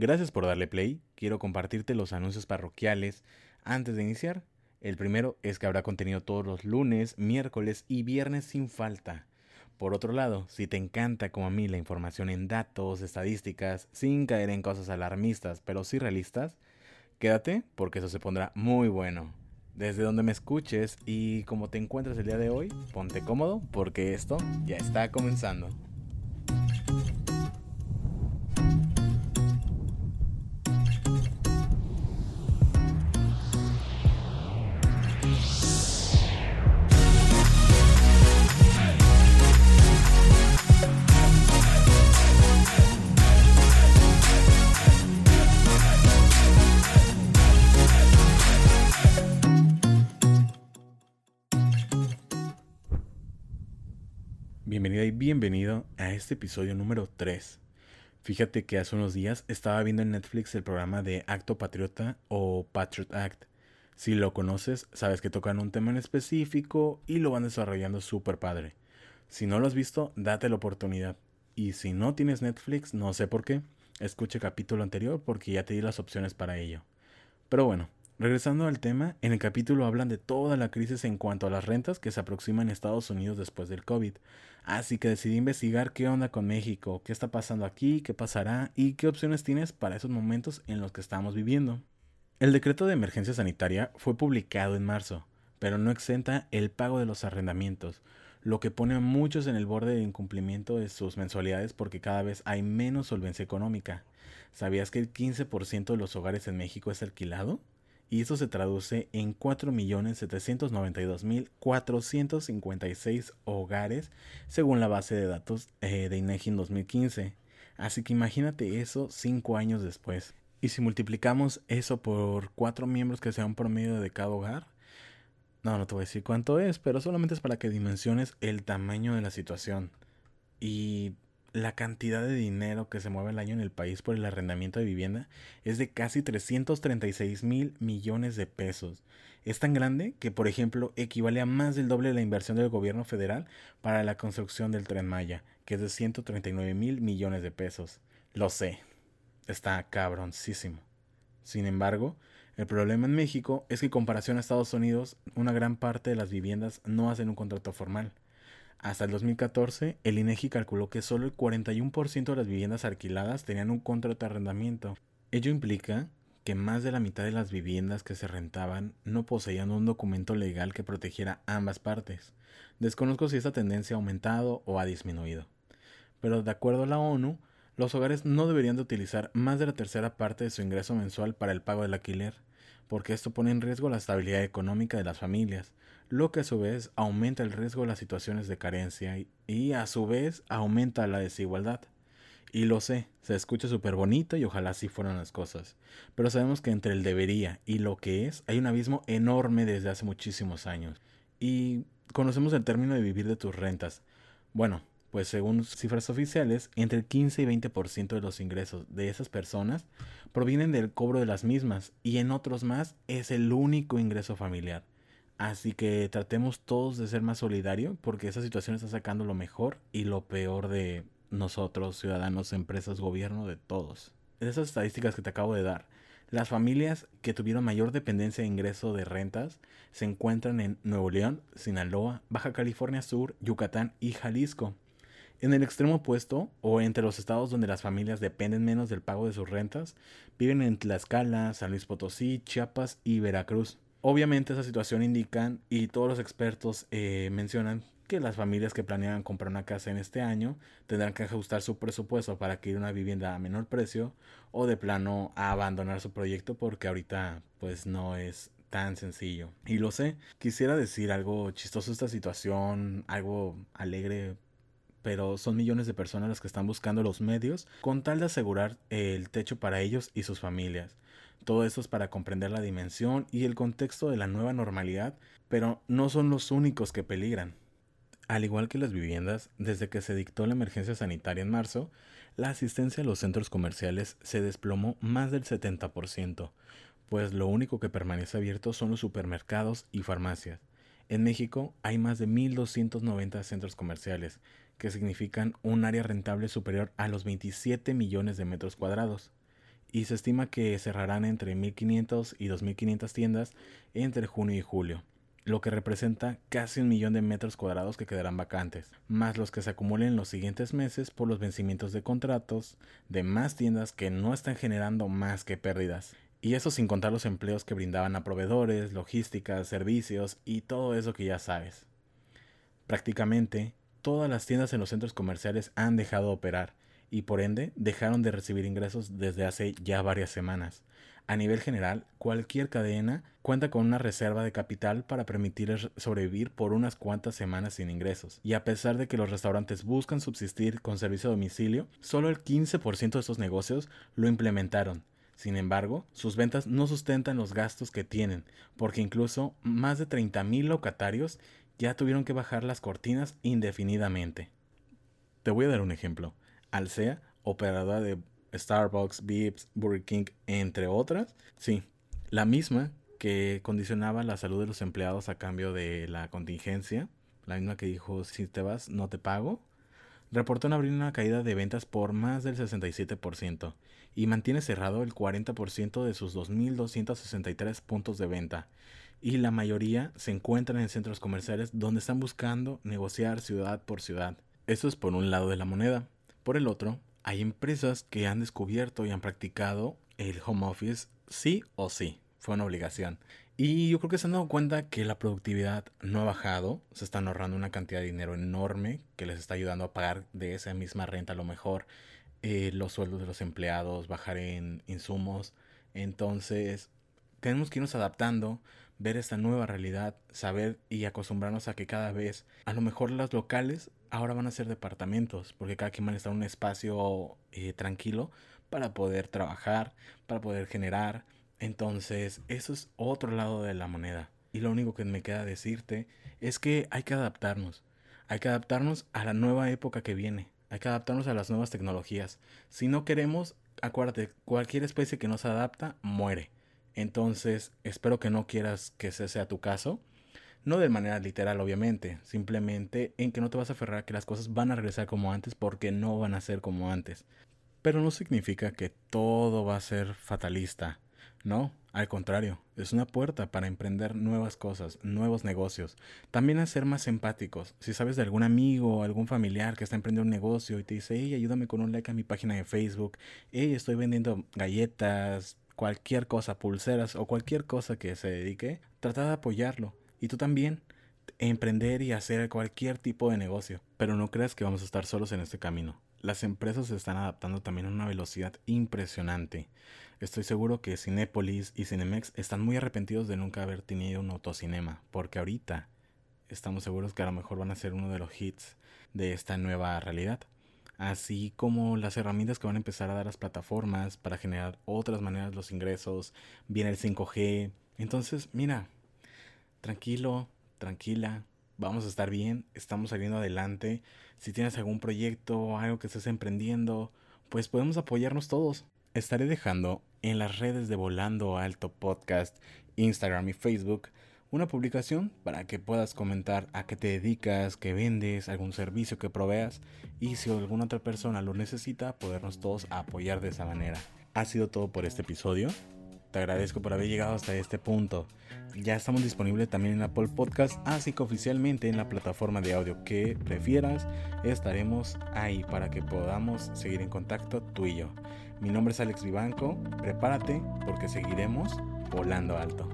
Gracias por darle play. Quiero compartirte los anuncios parroquiales antes de iniciar. El primero es que habrá contenido todos los lunes, miércoles y viernes sin falta. Por otro lado, si te encanta como a mí la información en datos, estadísticas, sin caer en cosas alarmistas, pero sí realistas, quédate porque eso se pondrá muy bueno. Desde donde me escuches y como te encuentras el día de hoy, ponte cómodo porque esto ya está comenzando. Bienvenida y bienvenido a este episodio número 3. Fíjate que hace unos días estaba viendo en Netflix el programa de Acto Patriota o Patriot Act. Si lo conoces, sabes que tocan un tema en específico y lo van desarrollando súper padre. Si no lo has visto, date la oportunidad. Y si no tienes Netflix, no sé por qué, escuche capítulo anterior porque ya te di las opciones para ello. Pero bueno, Regresando al tema, en el capítulo hablan de toda la crisis en cuanto a las rentas que se aproximan en Estados Unidos después del COVID. Así que decidí investigar qué onda con México, qué está pasando aquí, qué pasará y qué opciones tienes para esos momentos en los que estamos viviendo. El decreto de emergencia sanitaria fue publicado en marzo, pero no exenta el pago de los arrendamientos, lo que pone a muchos en el borde de incumplimiento de sus mensualidades porque cada vez hay menos solvencia económica. ¿Sabías que el 15% de los hogares en México es alquilado? Y eso se traduce en 4.792.456 hogares según la base de datos eh, de INEGI en 2015. Así que imagínate eso cinco años después. Y si multiplicamos eso por cuatro miembros que sea un promedio de cada hogar, no, no te voy a decir cuánto es, pero solamente es para que dimensiones el tamaño de la situación. Y la cantidad de dinero que se mueve al año en el país por el arrendamiento de vivienda es de casi 336 mil millones de pesos. Es tan grande que, por ejemplo, equivale a más del doble de la inversión del gobierno federal para la construcción del tren Maya, que es de 139 mil millones de pesos. Lo sé, está cabroncísimo. Sin embargo, el problema en México es que en comparación a Estados Unidos, una gran parte de las viviendas no hacen un contrato formal. Hasta el 2014, el INEGI calculó que solo el 41% de las viviendas alquiladas tenían un contrato de arrendamiento. Ello implica que más de la mitad de las viviendas que se rentaban no poseían un documento legal que protegiera ambas partes. Desconozco si esta tendencia ha aumentado o ha disminuido. Pero de acuerdo a la ONU, los hogares no deberían de utilizar más de la tercera parte de su ingreso mensual para el pago del alquiler, porque esto pone en riesgo la estabilidad económica de las familias, lo que a su vez aumenta el riesgo de las situaciones de carencia y, a su vez aumenta la desigualdad. Y lo sé, se escucha súper bonito y ojalá así fueran las cosas, pero sabemos que entre el debería y lo que es hay un abismo enorme desde hace muchísimos años. Y conocemos el término de vivir de tus rentas. Bueno, pues según cifras oficiales, entre el 15 y 20% de los ingresos de esas personas provienen del cobro de las mismas y en otros más es el único ingreso familiar. Así que tratemos todos de ser más solidarios porque esa situación está sacando lo mejor y lo peor de nosotros, ciudadanos, empresas, gobierno, de todos. De esas estadísticas que te acabo de dar, las familias que tuvieron mayor dependencia de ingreso de rentas se encuentran en Nuevo León, Sinaloa, Baja California Sur, Yucatán y Jalisco. En el extremo opuesto, o entre los estados donde las familias dependen menos del pago de sus rentas, viven en Tlaxcala, San Luis Potosí, Chiapas y Veracruz. Obviamente esa situación indican y todos los expertos eh, mencionan que las familias que planean comprar una casa en este año tendrán que ajustar su presupuesto para adquirir una vivienda a menor precio o de plano a abandonar su proyecto porque ahorita pues no es tan sencillo. Y lo sé, quisiera decir algo chistoso esta situación, algo alegre, pero son millones de personas las que están buscando los medios con tal de asegurar el techo para ellos y sus familias. Todo esto es para comprender la dimensión y el contexto de la nueva normalidad, pero no son los únicos que peligran. Al igual que las viviendas, desde que se dictó la emergencia sanitaria en marzo, la asistencia a los centros comerciales se desplomó más del 70%, pues lo único que permanece abierto son los supermercados y farmacias. En México hay más de 1.290 centros comerciales, que significan un área rentable superior a los 27 millones de metros cuadrados. Y se estima que cerrarán entre 1.500 y 2.500 tiendas entre junio y julio, lo que representa casi un millón de metros cuadrados que quedarán vacantes, más los que se acumulen en los siguientes meses por los vencimientos de contratos de más tiendas que no están generando más que pérdidas. Y eso sin contar los empleos que brindaban a proveedores, logísticas, servicios y todo eso que ya sabes. Prácticamente todas las tiendas en los centros comerciales han dejado de operar y por ende dejaron de recibir ingresos desde hace ya varias semanas. A nivel general, cualquier cadena cuenta con una reserva de capital para permitirles sobrevivir por unas cuantas semanas sin ingresos. Y a pesar de que los restaurantes buscan subsistir con servicio a domicilio, solo el 15% de estos negocios lo implementaron. Sin embargo, sus ventas no sustentan los gastos que tienen, porque incluso más de 30.000 locatarios ya tuvieron que bajar las cortinas indefinidamente. Te voy a dar un ejemplo. Alsea, operadora de Starbucks, Vips, Burger King, entre otras, sí, la misma que condicionaba la salud de los empleados a cambio de la contingencia, la misma que dijo si te vas no te pago, reportó en abril una caída de ventas por más del 67% y mantiene cerrado el 40% de sus 2.263 puntos de venta y la mayoría se encuentran en centros comerciales donde están buscando negociar ciudad por ciudad. Eso es por un lado de la moneda. Por el otro, hay empresas que han descubierto y han practicado el home office sí o sí. Fue una obligación. Y yo creo que se han dado cuenta que la productividad no ha bajado. Se están ahorrando una cantidad de dinero enorme que les está ayudando a pagar de esa misma renta a lo mejor eh, los sueldos de los empleados, bajar en insumos. Entonces, tenemos que irnos adaptando, ver esta nueva realidad, saber y acostumbrarnos a que cada vez, a lo mejor los locales ahora van a ser departamentos, porque cada quien va a estar un espacio eh, tranquilo para poder trabajar, para poder generar. Entonces, eso es otro lado de la moneda. Y lo único que me queda decirte es que hay que adaptarnos. Hay que adaptarnos a la nueva época que viene. Hay que adaptarnos a las nuevas tecnologías. Si no queremos, acuérdate, cualquier especie que no se adapta muere. Entonces, espero que no quieras que ese sea tu caso. No de manera literal, obviamente, simplemente en que no te vas a aferrar a que las cosas van a regresar como antes porque no van a ser como antes. Pero no significa que todo va a ser fatalista. No, al contrario, es una puerta para emprender nuevas cosas, nuevos negocios. También a ser más empáticos. Si sabes de algún amigo o algún familiar que está emprendiendo un negocio y te dice, hey, ayúdame con un like a mi página de Facebook, hey, estoy vendiendo galletas, cualquier cosa, pulseras o cualquier cosa que se dedique, trata de apoyarlo. Y tú también, emprender y hacer cualquier tipo de negocio. Pero no creas que vamos a estar solos en este camino. Las empresas se están adaptando también a una velocidad impresionante. Estoy seguro que Cinépolis y Cinemex están muy arrepentidos de nunca haber tenido un autocinema, porque ahorita estamos seguros que a lo mejor van a ser uno de los hits de esta nueva realidad así como las herramientas que van a empezar a dar las plataformas para generar otras maneras los ingresos, viene el 5G. Entonces, mira, tranquilo, tranquila, vamos a estar bien, estamos saliendo adelante. Si tienes algún proyecto algo que estés emprendiendo, pues podemos apoyarnos todos. Estaré dejando en las redes de Volando Alto Podcast, Instagram y Facebook una publicación para que puedas comentar a qué te dedicas, qué vendes, algún servicio que proveas y si alguna otra persona lo necesita, podernos todos apoyar de esa manera. Ha sido todo por este episodio. Te agradezco por haber llegado hasta este punto. Ya estamos disponibles también en Apple Podcast, así que oficialmente en la plataforma de audio que prefieras, estaremos ahí para que podamos seguir en contacto tú y yo. Mi nombre es Alex Vivanco, prepárate porque seguiremos volando alto.